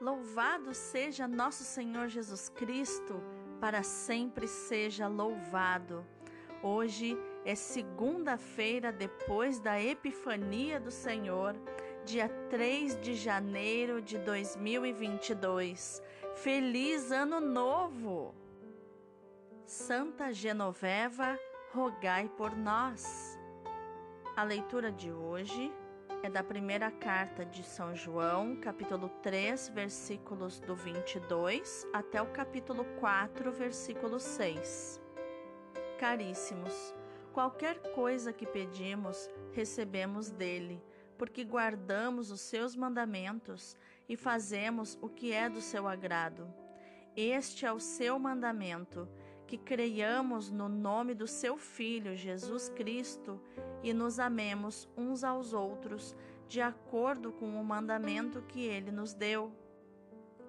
Louvado seja nosso Senhor Jesus Cristo, para sempre seja louvado. Hoje é segunda-feira depois da Epifania do Senhor, dia 3 de janeiro de 2022. Feliz Ano Novo! Santa Genoveva, rogai por nós. A leitura de hoje é da primeira carta de São João, capítulo 3, versículos do 22 até o capítulo 4, versículo 6. Caríssimos, qualquer coisa que pedimos, recebemos dele, porque guardamos os seus mandamentos e fazemos o que é do seu agrado. Este é o seu mandamento que creiamos no nome do seu Filho Jesus Cristo e nos amemos uns aos outros de acordo com o mandamento que ele nos deu.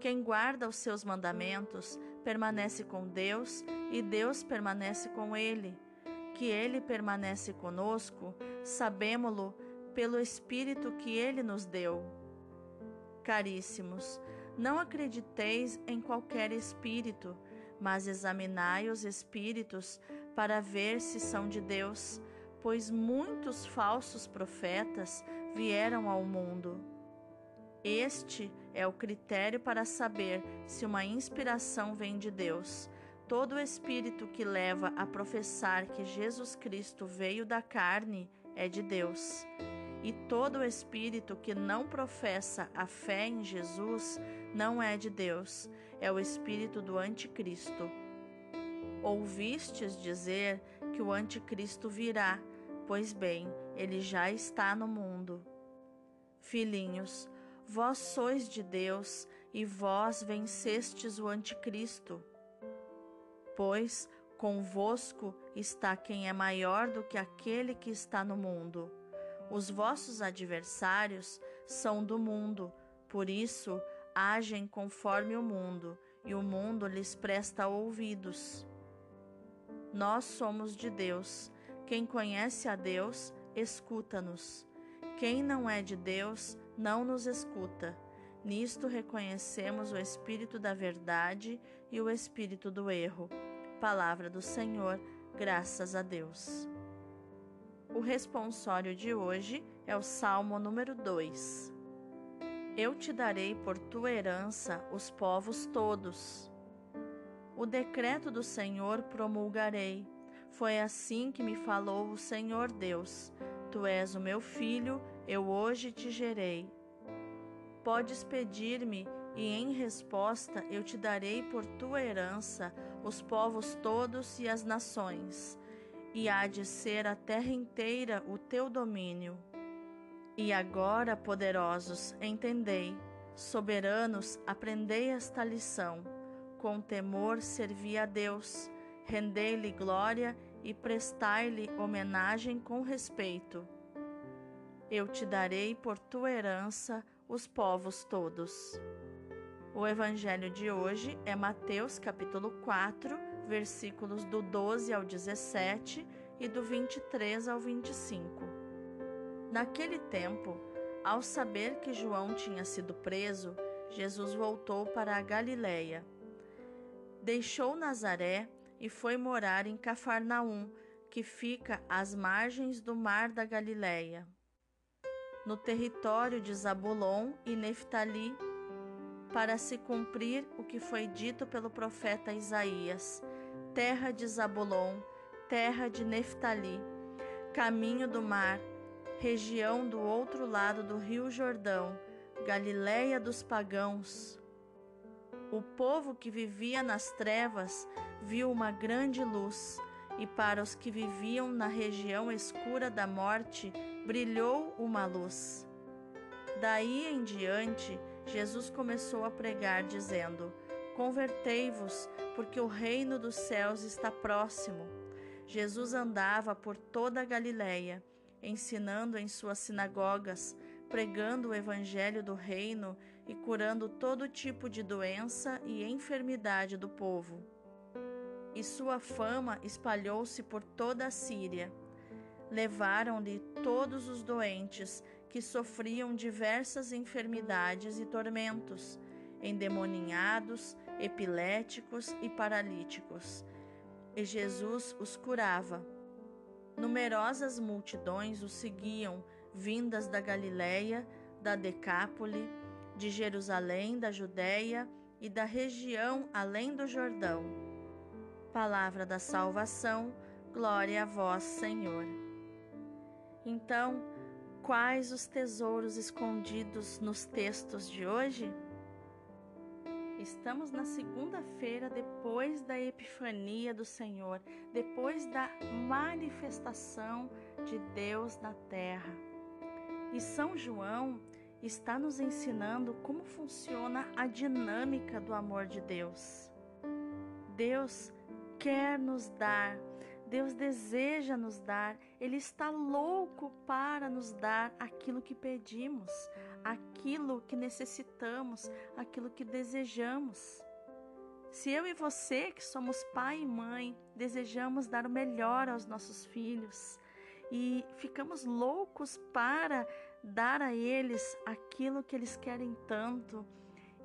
Quem guarda os seus mandamentos permanece com Deus e Deus permanece com ele. Que ele permanece conosco, sabemo-lo pelo Espírito que ele nos deu. Caríssimos, não acrediteis em qualquer espírito mas examinai os espíritos para ver se são de Deus, pois muitos falsos profetas vieram ao mundo. Este é o critério para saber se uma inspiração vem de Deus. Todo espírito que leva a professar que Jesus Cristo veio da carne é de Deus. E todo espírito que não professa a fé em Jesus não é de Deus, é o espírito do Anticristo. Ouvistes dizer que o Anticristo virá, pois bem, ele já está no mundo. Filhinhos, vós sois de Deus e vós vencestes o Anticristo. Pois convosco está quem é maior do que aquele que está no mundo. Os vossos adversários são do mundo, por isso agem conforme o mundo, e o mundo lhes presta ouvidos. Nós somos de Deus. Quem conhece a Deus, escuta-nos. Quem não é de Deus, não nos escuta. Nisto reconhecemos o espírito da verdade e o espírito do erro. Palavra do Senhor, graças a Deus. O responsório de hoje é o Salmo número 2. Eu te darei por tua herança os povos todos. O decreto do Senhor promulgarei. Foi assim que me falou o Senhor Deus. Tu és o meu filho, eu hoje te gerei. Podes pedir-me, e em resposta eu te darei por tua herança os povos todos e as nações, e há de ser a terra inteira o teu domínio. E agora, poderosos, entendei, soberanos, aprendei esta lição. Com temor servi a Deus, rendei-lhe glória e prestai-lhe homenagem com respeito. Eu te darei por tua herança os povos todos. O evangelho de hoje é Mateus capítulo 4, versículos do 12 ao 17 e do 23 ao 25. Naquele tempo, ao saber que João tinha sido preso, Jesus voltou para a Galiléia. Deixou Nazaré e foi morar em Cafarnaum, que fica às margens do mar da Galiléia, no território de Zabulon e Neftali, para se cumprir o que foi dito pelo profeta Isaías: terra de Zabulon, terra de Neftali, caminho do mar, região do outro lado do rio Jordão, Galiléia dos pagãos. O povo que vivia nas trevas viu uma grande luz, e para os que viviam na região escura da morte brilhou uma luz. Daí em diante, Jesus começou a pregar, dizendo: Convertei-vos, porque o reino dos céus está próximo. Jesus andava por toda a Galiléia ensinando em suas sinagogas, pregando o evangelho do reino e curando todo tipo de doença e enfermidade do povo. E sua fama espalhou-se por toda a Síria. Levaram-lhe todos os doentes que sofriam diversas enfermidades e tormentos, endemoninhados, epiléticos e paralíticos. E Jesus os curava. Numerosas multidões o seguiam, vindas da Galiléia, da Decápole, de Jerusalém, da Judéia e da região além do Jordão. Palavra da salvação, glória a vós, Senhor. Então, quais os tesouros escondidos nos textos de hoje? Estamos na segunda-feira depois da Epifania do Senhor, depois da manifestação de Deus na terra. E São João está nos ensinando como funciona a dinâmica do amor de Deus. Deus quer nos dar Deus deseja nos dar, Ele está louco para nos dar aquilo que pedimos, aquilo que necessitamos, aquilo que desejamos. Se eu e você, que somos pai e mãe, desejamos dar o melhor aos nossos filhos e ficamos loucos para dar a eles aquilo que eles querem tanto,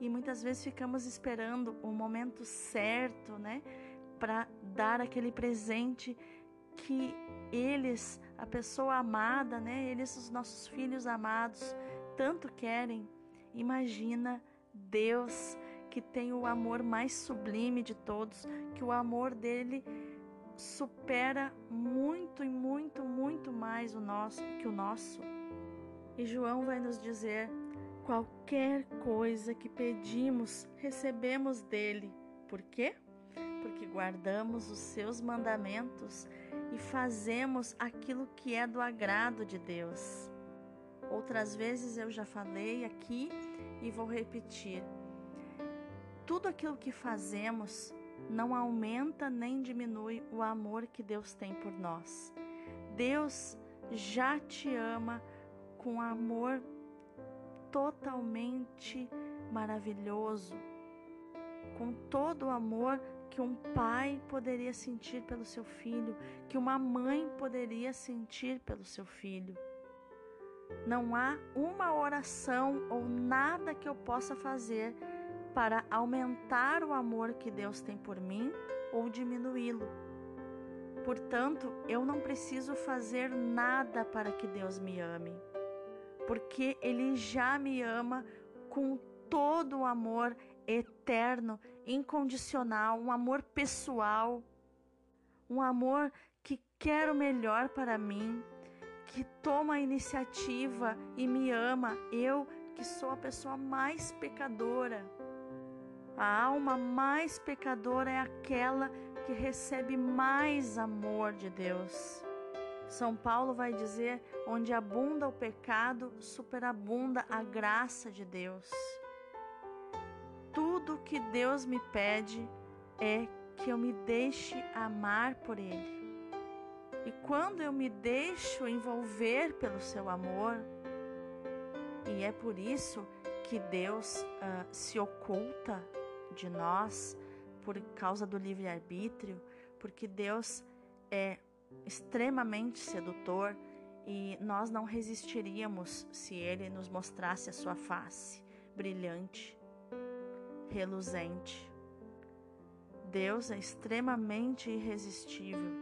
e muitas vezes ficamos esperando o momento certo, né? Para dar aquele presente que eles, a pessoa amada, né, eles, os nossos filhos amados, tanto querem. Imagina Deus que tem o amor mais sublime de todos, que o amor dele supera muito e muito, muito mais o nosso que o nosso. E João vai nos dizer: qualquer coisa que pedimos, recebemos dele. Por quê? Porque guardamos os seus mandamentos e fazemos aquilo que é do agrado de Deus. Outras vezes eu já falei aqui e vou repetir. Tudo aquilo que fazemos não aumenta nem diminui o amor que Deus tem por nós. Deus já te ama com amor totalmente maravilhoso, com todo o amor que um pai poderia sentir pelo seu filho, que uma mãe poderia sentir pelo seu filho. Não há uma oração ou nada que eu possa fazer para aumentar o amor que Deus tem por mim ou diminuí-lo. Portanto, eu não preciso fazer nada para que Deus me ame, porque Ele já me ama com todo o amor eterno, incondicional, um amor pessoal, um amor que quer o melhor para mim, que toma a iniciativa e me ama, eu que sou a pessoa mais pecadora. A alma mais pecadora é aquela que recebe mais amor de Deus. São Paulo vai dizer: onde abunda o pecado, superabunda a graça de Deus tudo que Deus me pede é que eu me deixe amar por Ele. E quando eu me deixo envolver pelo seu amor, e é por isso que Deus uh, se oculta de nós por causa do livre-arbítrio, porque Deus é extremamente sedutor e nós não resistiríamos se Ele nos mostrasse a sua face brilhante reluzente. Deus é extremamente irresistível.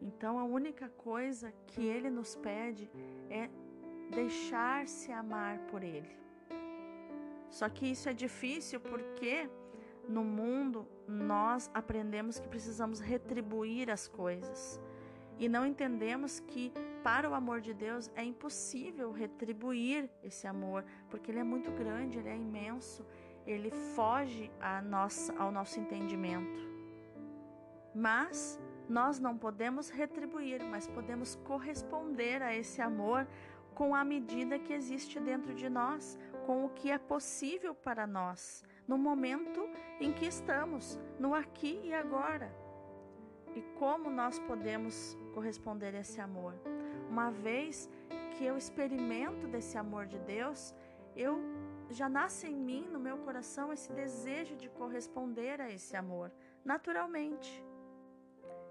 Então a única coisa que Ele nos pede é deixar-se amar por Ele. Só que isso é difícil porque no mundo nós aprendemos que precisamos retribuir as coisas e não entendemos que para o amor de Deus é impossível retribuir esse amor, porque ele é muito grande, ele é imenso, ele foge nossa, ao nosso entendimento. Mas nós não podemos retribuir, mas podemos corresponder a esse amor com a medida que existe dentro de nós, com o que é possível para nós, no momento em que estamos, no aqui e agora. E como nós podemos corresponder a esse amor? Uma vez que eu experimento desse amor de Deus, eu já nasce em mim, no meu coração, esse desejo de corresponder a esse amor, naturalmente.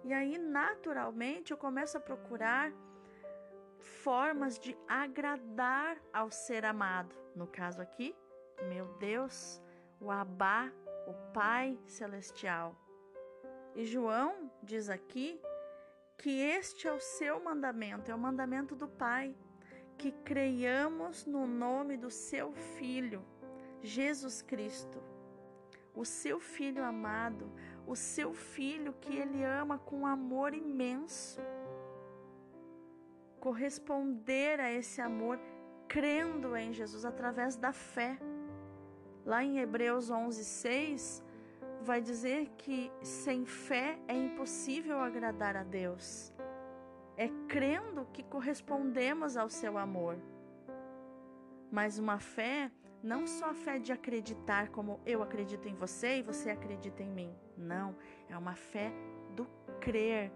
E aí, naturalmente, eu começo a procurar formas de agradar ao ser amado. No caso aqui, meu Deus, o Abá, o Pai Celestial. E João diz aqui que este é o seu mandamento, é o mandamento do Pai, que creiamos no nome do seu Filho, Jesus Cristo, o seu Filho amado, o seu Filho que ele ama com amor imenso. Corresponder a esse amor crendo em Jesus através da fé. Lá em Hebreus 11, 6, vai dizer que sem fé é impossível agradar a Deus. É crendo que correspondemos ao seu amor. Mas uma fé, não só a fé de acreditar como eu acredito em você e você acredita em mim. Não, é uma fé do crer.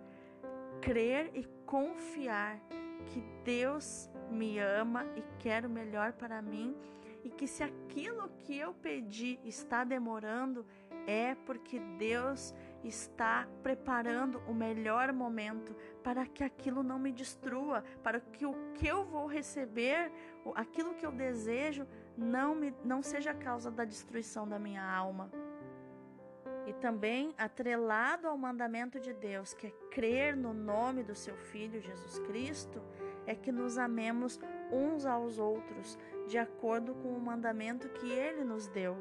Crer e confiar que Deus me ama e quer o melhor para mim e que se aquilo que eu pedi está demorando, é porque Deus está preparando o melhor momento para que aquilo não me destrua, para que o que eu vou receber, aquilo que eu desejo, não, me, não seja causa da destruição da minha alma. E também atrelado ao mandamento de Deus, que é crer no nome do seu Filho Jesus Cristo, é que nos amemos uns aos outros, de acordo com o mandamento que ele nos deu.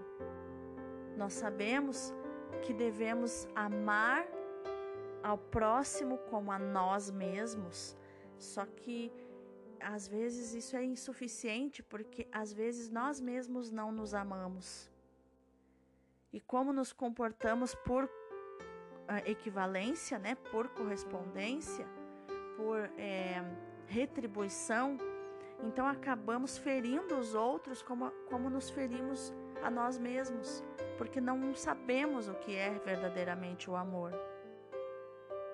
Nós sabemos que devemos amar ao próximo como a nós mesmos, só que às vezes isso é insuficiente porque às vezes nós mesmos não nos amamos. E como nos comportamos por uh, equivalência, né, por correspondência, por é, retribuição, então acabamos ferindo os outros como, como nos ferimos a nós mesmos, porque não sabemos o que é verdadeiramente o amor.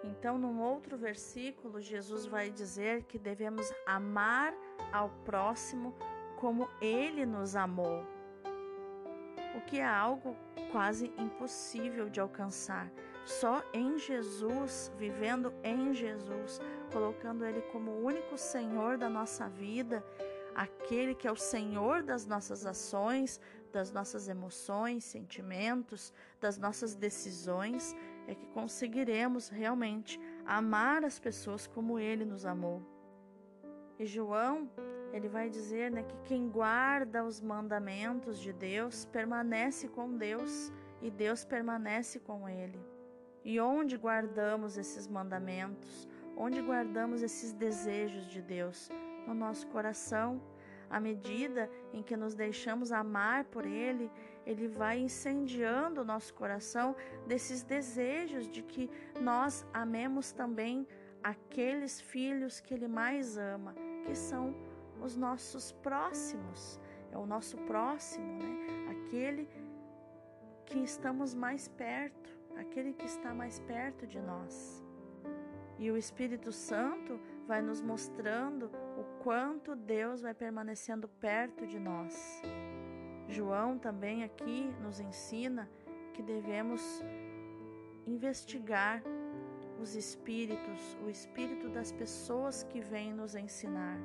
Então, num outro versículo, Jesus vai dizer que devemos amar ao próximo como ele nos amou, o que é algo quase impossível de alcançar. Só em Jesus, vivendo em Jesus, colocando Ele como o único Senhor da nossa vida, aquele que é o Senhor das nossas ações, das nossas emoções, sentimentos, das nossas decisões, é que conseguiremos realmente amar as pessoas como Ele nos amou. E João, ele vai dizer né, que quem guarda os mandamentos de Deus permanece com Deus e Deus permanece com ele. E onde guardamos esses mandamentos? Onde guardamos esses desejos de Deus? No nosso coração. À medida em que nos deixamos amar por Ele, Ele vai incendiando o nosso coração desses desejos de que nós amemos também aqueles filhos que Ele mais ama, que são os nossos próximos. É o nosso próximo, né? Aquele que estamos mais perto aquele que está mais perto de nós. E o Espírito Santo vai nos mostrando o quanto Deus vai permanecendo perto de nós. João também aqui nos ensina que devemos investigar os espíritos, o espírito das pessoas que vêm nos ensinar,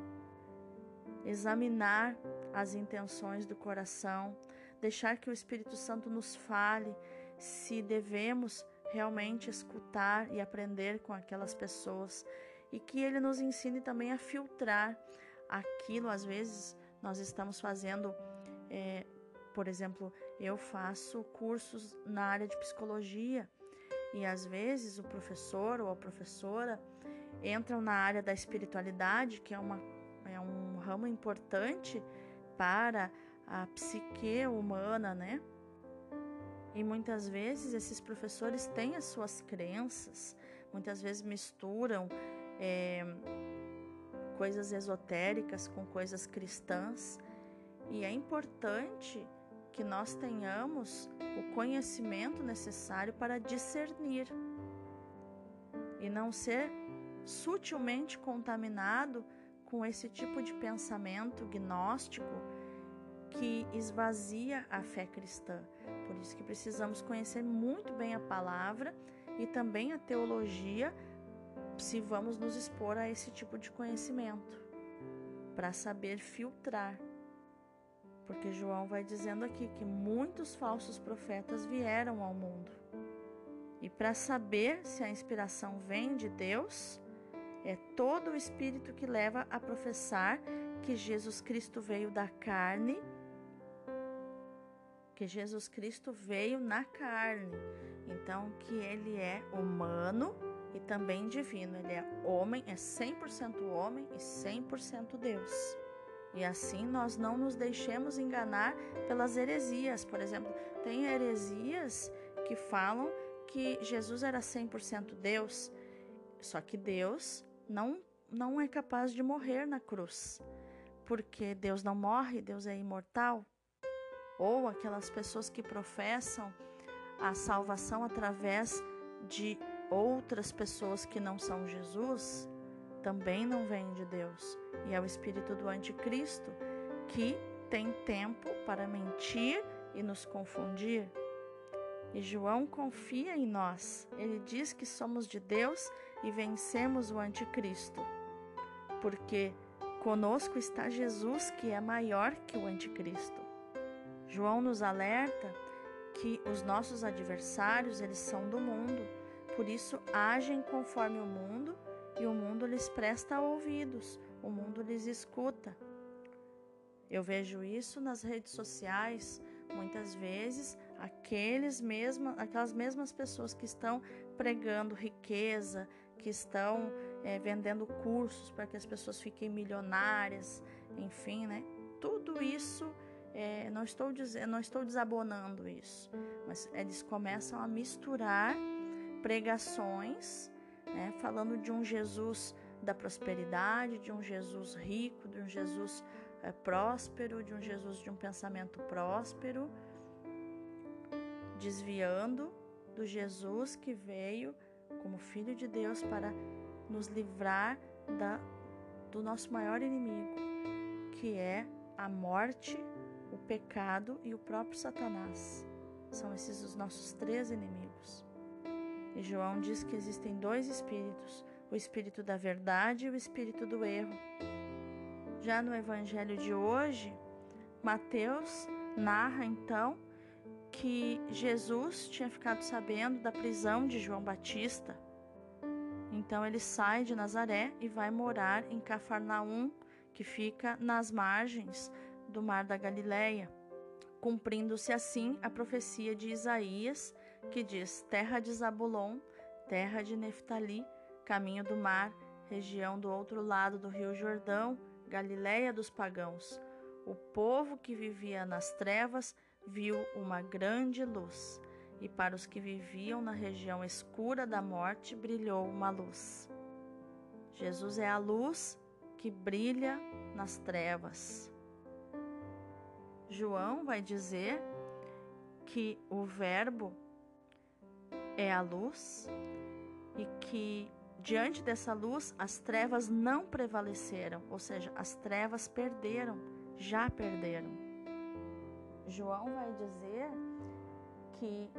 examinar as intenções do coração, deixar que o Espírito Santo nos fale se devemos realmente escutar e aprender com aquelas pessoas e que ele nos ensine também a filtrar aquilo. Às vezes nós estamos fazendo, é, por exemplo, eu faço cursos na área de psicologia e às vezes o professor ou a professora entram na área da espiritualidade, que é, uma, é um ramo importante para a psique humana, né? E muitas vezes esses professores têm as suas crenças, muitas vezes misturam é, coisas esotéricas com coisas cristãs. E é importante que nós tenhamos o conhecimento necessário para discernir e não ser sutilmente contaminado com esse tipo de pensamento gnóstico que esvazia a fé cristã. Por isso que precisamos conhecer muito bem a palavra e também a teologia, se vamos nos expor a esse tipo de conhecimento, para saber filtrar. Porque João vai dizendo aqui que muitos falsos profetas vieram ao mundo. E para saber se a inspiração vem de Deus, é todo o espírito que leva a professar que Jesus Cristo veio da carne, que Jesus Cristo veio na carne. Então, que ele é humano e também divino. Ele é homem, é 100% homem e 100% Deus. E assim nós não nos deixemos enganar pelas heresias. Por exemplo, tem heresias que falam que Jesus era 100% Deus, só que Deus não não é capaz de morrer na cruz. Porque Deus não morre, Deus é imortal. Ou aquelas pessoas que professam a salvação através de outras pessoas que não são Jesus, também não vem de Deus. E é o espírito do anticristo que tem tempo para mentir e nos confundir. E João confia em nós. Ele diz que somos de Deus e vencemos o anticristo. Porque conosco está Jesus, que é maior que o anticristo. João nos alerta que os nossos adversários, eles são do mundo, por isso agem conforme o mundo e o mundo lhes presta ouvidos, o mundo lhes escuta. Eu vejo isso nas redes sociais, muitas vezes aqueles mesmo, aquelas mesmas pessoas que estão pregando riqueza, que estão é, vendendo cursos para que as pessoas fiquem milionárias, enfim, né? Tudo isso, é, não estou dizendo, não estou desabonando isso, mas eles começam a misturar pregações né, falando de um Jesus da prosperidade, de um Jesus rico, de um Jesus é, próspero, de um Jesus de um pensamento próspero, desviando do Jesus que veio como Filho de Deus para nos livrar da, do nosso maior inimigo, que é a morte, o pecado e o próprio Satanás. São esses os nossos três inimigos. E João diz que existem dois espíritos: o espírito da verdade e o espírito do erro. Já no evangelho de hoje, Mateus narra então que Jesus tinha ficado sabendo da prisão de João Batista. Então ele sai de Nazaré e vai morar em Cafarnaum, que fica nas margens do mar da Galileia, cumprindo-se assim a profecia de Isaías que diz: Terra de Zabulon, terra de Neftali, caminho do mar, região do outro lado do rio Jordão, Galiléia dos pagãos. O povo que vivia nas trevas viu uma grande luz, e para os que viviam na região escura da morte brilhou uma luz. Jesus é a luz que brilha nas trevas. João vai dizer que o Verbo é a luz e que diante dessa luz as trevas não prevaleceram, ou seja, as trevas perderam, já perderam. João vai dizer que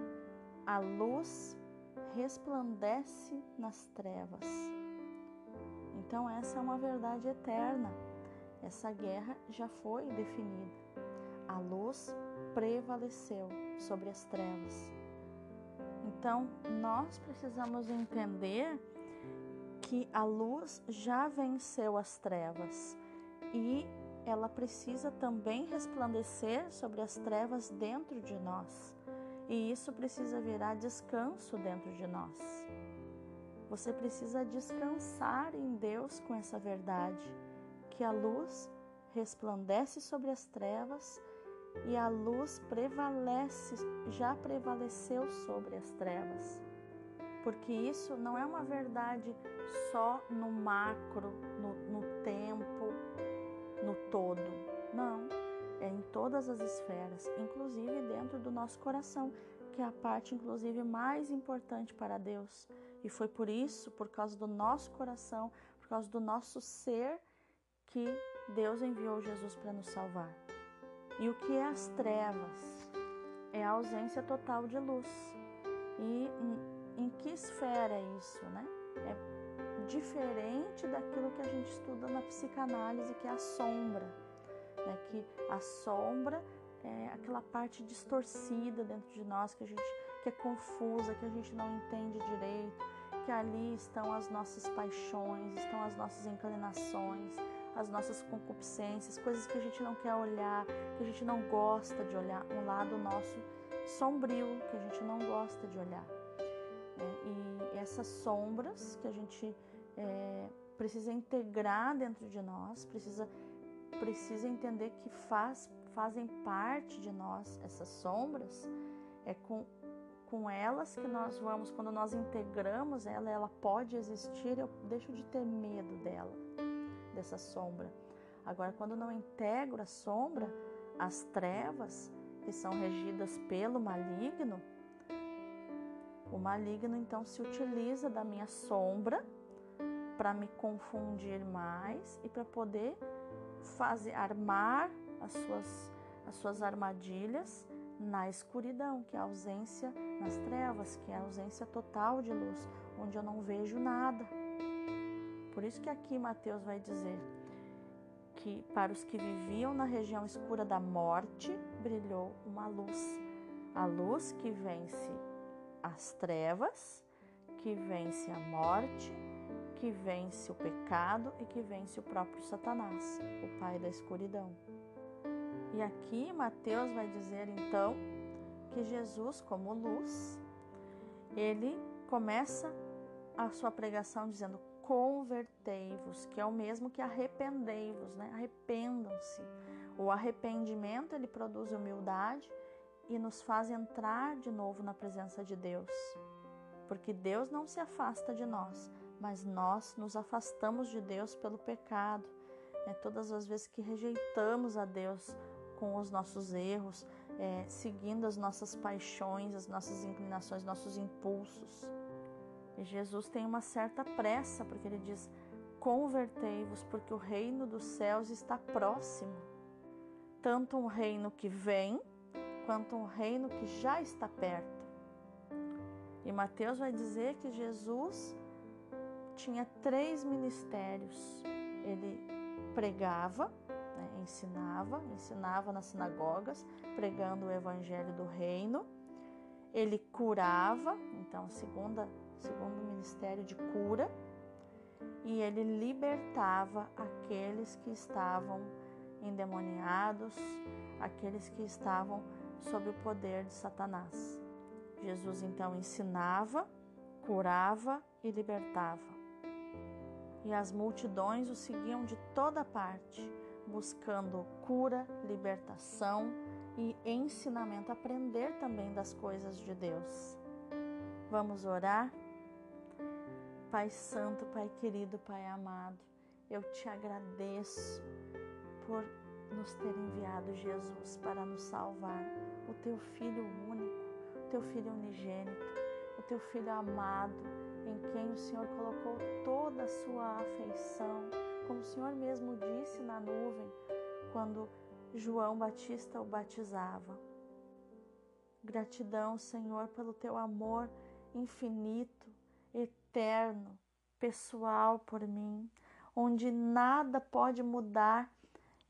a luz resplandece nas trevas. Então, essa é uma verdade eterna. Essa guerra já foi definida. A luz prevaleceu sobre as trevas. Então, nós precisamos entender que a luz já venceu as trevas e ela precisa também resplandecer sobre as trevas dentro de nós. E isso precisa virar descanso dentro de nós. Você precisa descansar em Deus com essa verdade, que a luz resplandece sobre as trevas e a luz prevalece, já prevaleceu sobre as trevas. Porque isso não é uma verdade só no macro, no, no tempo, no todo. Não, é em todas as esferas, inclusive dentro do nosso coração, que é a parte inclusive mais importante para Deus. E foi por isso, por causa do nosso coração, por causa do nosso ser, que Deus enviou Jesus para nos salvar. E o que é as trevas? É a ausência total de luz. E em, em que esfera é isso, né? É diferente daquilo que a gente estuda na psicanálise, que é a sombra. né? Que a sombra é aquela parte distorcida dentro de nós que a gente que é confusa, que a gente não entende direito, que ali estão as nossas paixões, estão as nossas inclinações, as nossas concupiscências, coisas que a gente não quer olhar, que a gente não gosta de olhar, um lado nosso sombrio que a gente não gosta de olhar. É, e essas sombras que a gente é, precisa integrar dentro de nós, precisa, precisa entender que faz, fazem parte de nós essas sombras, é com, com elas que nós vamos, quando nós integramos ela, ela pode existir, eu deixo de ter medo dela, dessa sombra. Agora, quando não integro a sombra, as trevas, que são regidas pelo maligno, o maligno então se utiliza da minha sombra para me confundir mais e para poder fazer armar as suas as suas armadilhas na escuridão, que é a ausência nas trevas, que é a ausência total de luz, onde eu não vejo nada. Por isso que aqui Mateus vai dizer que para os que viviam na região escura da morte brilhou uma luz, a luz que vence as trevas, que vence a morte, que vence o pecado e que vence o próprio Satanás, o pai da escuridão. E aqui Mateus vai dizer então que Jesus, como luz, ele começa a sua pregação dizendo: convertei-vos, que é o mesmo que arrependei-vos, né? Arrependam-se. O arrependimento ele produz humildade e nos faz entrar de novo na presença de Deus. Porque Deus não se afasta de nós, mas nós nos afastamos de Deus pelo pecado. Né? Todas as vezes que rejeitamos a Deus com os nossos erros, é, seguindo as nossas paixões, as nossas inclinações, nossos impulsos. E Jesus tem uma certa pressa, porque ele diz: Convertei-vos, porque o reino dos céus está próximo. Tanto um reino que vem, quanto um reino que já está perto. E Mateus vai dizer que Jesus tinha três ministérios. Ele pregava, né, ensinava, ensinava nas sinagogas, pregando o evangelho do reino. Ele curava, então, segunda, segundo o ministério de cura, e ele libertava aqueles que estavam endemoniados, aqueles que estavam sob o poder de Satanás. Jesus então ensinava, curava e libertava. E as multidões o seguiam de toda parte, buscando cura, libertação e ensinamento, aprender também das coisas de Deus. Vamos orar? Pai Santo, Pai querido, Pai amado, eu te agradeço por nos ter enviado Jesus para nos salvar, o teu Filho único, o teu Filho unigênito, o teu Filho amado, em quem o Senhor colocou toda a sua afeição, como o Senhor mesmo disse na nuvem, quando João Batista o batizava. Gratidão, Senhor, pelo teu amor infinito, eterno, pessoal por mim, onde nada pode mudar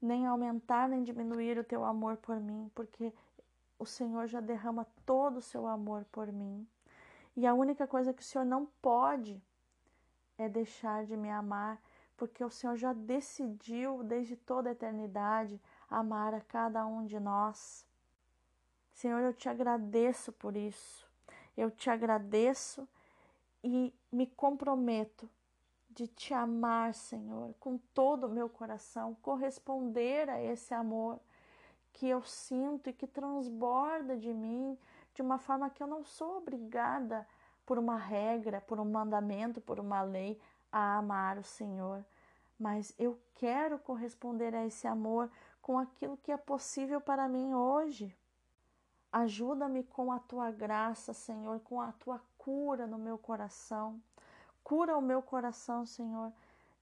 nem aumentar nem diminuir o teu amor por mim, porque o Senhor já derrama todo o seu amor por mim. E a única coisa que o Senhor não pode é deixar de me amar, porque o Senhor já decidiu desde toda a eternidade amar a cada um de nós. Senhor, eu te agradeço por isso. Eu te agradeço e me comprometo de te amar, Senhor, com todo o meu coração, corresponder a esse amor que eu sinto e que transborda de mim de uma forma que eu não sou obrigada por uma regra, por um mandamento, por uma lei a amar o Senhor, mas eu quero corresponder a esse amor com aquilo que é possível para mim hoje. Ajuda-me com a tua graça, Senhor, com a tua cura no meu coração. Cura o meu coração, Senhor,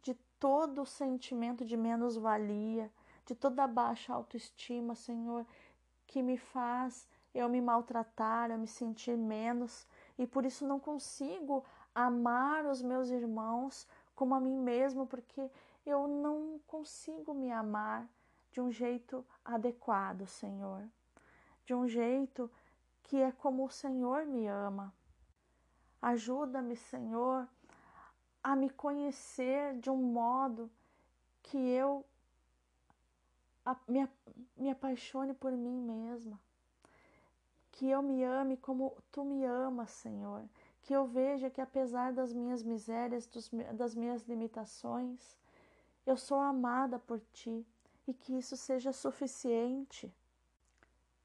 de todo o sentimento de menos-valia, de toda a baixa autoestima, Senhor, que me faz eu me maltratar, eu me sentir menos e por isso não consigo amar os meus irmãos como a mim mesmo, porque eu não consigo me amar de um jeito adequado, Senhor, de um jeito que é como o Senhor me ama. Ajuda-me, Senhor, a me conhecer de um modo que eu me, me apaixone por mim mesma. Que eu me ame como tu me amas, Senhor. Que eu veja que apesar das minhas misérias, das minhas limitações, eu sou amada por ti e que isso seja suficiente.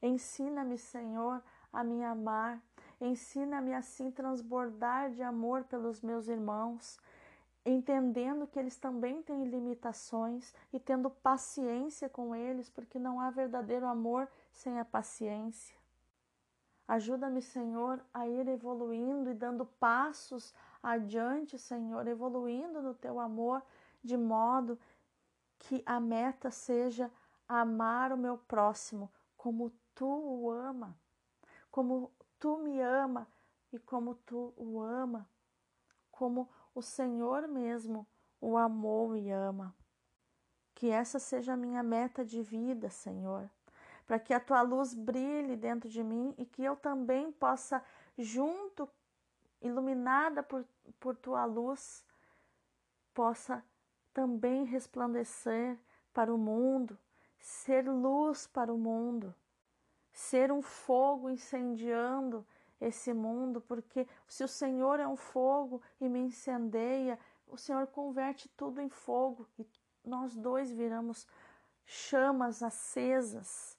Ensina-me, Senhor, a me amar. Ensina-me assim transbordar de amor pelos meus irmãos, entendendo que eles também têm limitações e tendo paciência com eles, porque não há verdadeiro amor sem a paciência. Ajuda-me, Senhor, a ir evoluindo e dando passos adiante, Senhor, evoluindo no teu amor, de modo que a meta seja amar o meu próximo como tu o ama, como tu me ama e como tu o ama, como o Senhor mesmo o amou e ama. Que essa seja a minha meta de vida, Senhor, para que a tua luz brilhe dentro de mim e que eu também possa, junto, iluminada por, por tua luz, possa também resplandecer para o mundo, ser luz para o mundo, ser um fogo incendiando esse mundo, porque se o Senhor é um fogo e me incendeia, o Senhor converte tudo em fogo e nós dois viramos chamas acesas,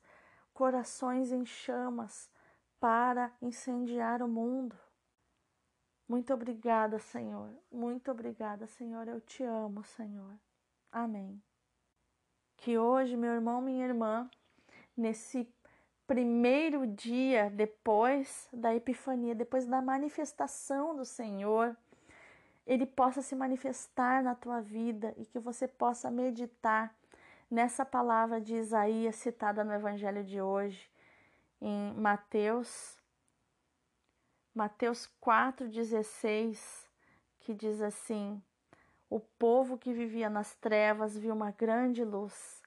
corações em chamas para incendiar o mundo. Muito obrigada, Senhor. Muito obrigada, Senhor. Eu te amo, Senhor. Amém. Que hoje, meu irmão, minha irmã, nesse primeiro dia depois da Epifania, depois da manifestação do Senhor, ele possa se manifestar na tua vida e que você possa meditar nessa palavra de Isaías citada no Evangelho de hoje, em Mateus, Mateus 4,16, que diz assim: O povo que vivia nas trevas viu uma grande luz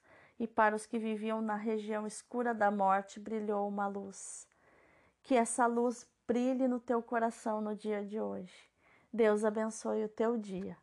e para os que viviam na região escura da morte brilhou uma luz. Que essa luz brilhe no teu coração no dia de hoje. Deus abençoe o teu dia.